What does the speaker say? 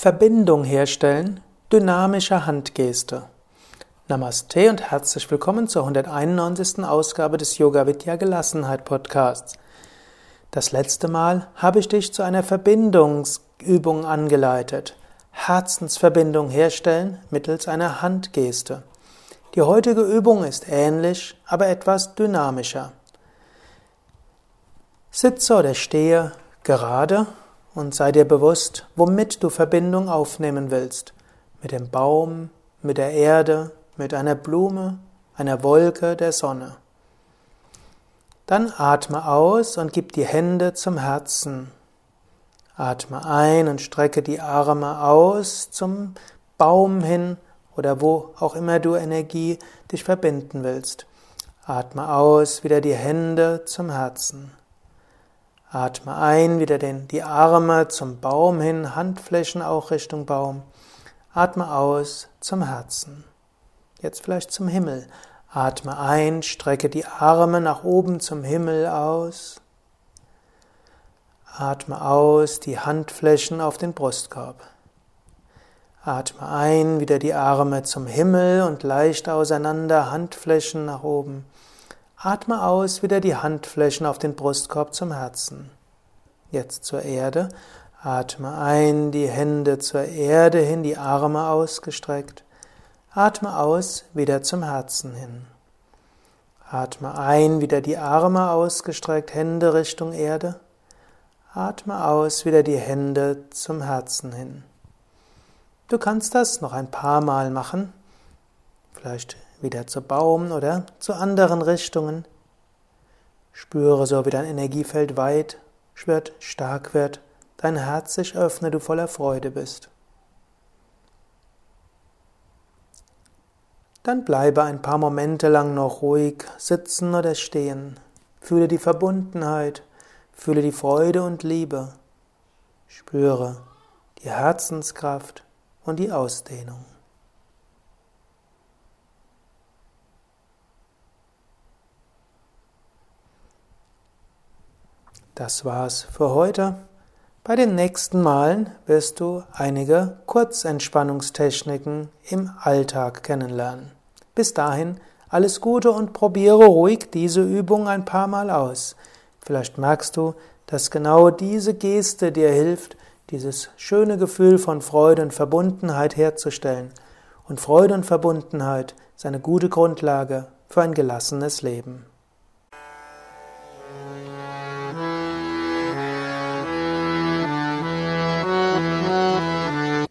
Verbindung herstellen, dynamische Handgeste. Namaste und herzlich willkommen zur 191. Ausgabe des Yoga Vidya Gelassenheit Podcasts. Das letzte Mal habe ich dich zu einer Verbindungsübung angeleitet. Herzensverbindung herstellen mittels einer Handgeste. Die heutige Übung ist ähnlich, aber etwas dynamischer. Sitze oder stehe gerade und sei dir bewusst, womit du Verbindung aufnehmen willst. Mit dem Baum, mit der Erde, mit einer Blume, einer Wolke, der Sonne. Dann atme aus und gib die Hände zum Herzen. Atme ein und strecke die Arme aus zum Baum hin oder wo auch immer du Energie dich verbinden willst. Atme aus, wieder die Hände zum Herzen. Atme ein, wieder den, die Arme zum Baum hin, Handflächen auch Richtung Baum. Atme aus zum Herzen. Jetzt vielleicht zum Himmel. Atme ein, strecke die Arme nach oben zum Himmel aus. Atme aus, die Handflächen auf den Brustkorb. Atme ein, wieder die Arme zum Himmel und leicht auseinander, Handflächen nach oben. Atme aus, wieder die Handflächen auf den Brustkorb zum Herzen. Jetzt zur Erde. Atme ein, die Hände zur Erde hin, die Arme ausgestreckt. Atme aus, wieder zum Herzen hin. Atme ein, wieder die Arme ausgestreckt, Hände Richtung Erde. Atme aus, wieder die Hände zum Herzen hin. Du kannst das noch ein paar Mal machen. Vielleicht wieder zu Baum oder zu anderen Richtungen. Spüre so, wie dein Energiefeld weit wird, stark wird, dein Herz sich öffne, du voller Freude bist. Dann bleibe ein paar Momente lang noch ruhig sitzen oder stehen. Fühle die Verbundenheit, fühle die Freude und Liebe. Spüre die Herzenskraft und die Ausdehnung. Das war's für heute. Bei den nächsten Malen wirst du einige Kurzentspannungstechniken im Alltag kennenlernen. Bis dahin alles Gute und probiere ruhig diese Übung ein paar Mal aus. Vielleicht merkst du, dass genau diese Geste dir hilft, dieses schöne Gefühl von Freude und Verbundenheit herzustellen. Und Freude und Verbundenheit ist eine gute Grundlage für ein gelassenes Leben.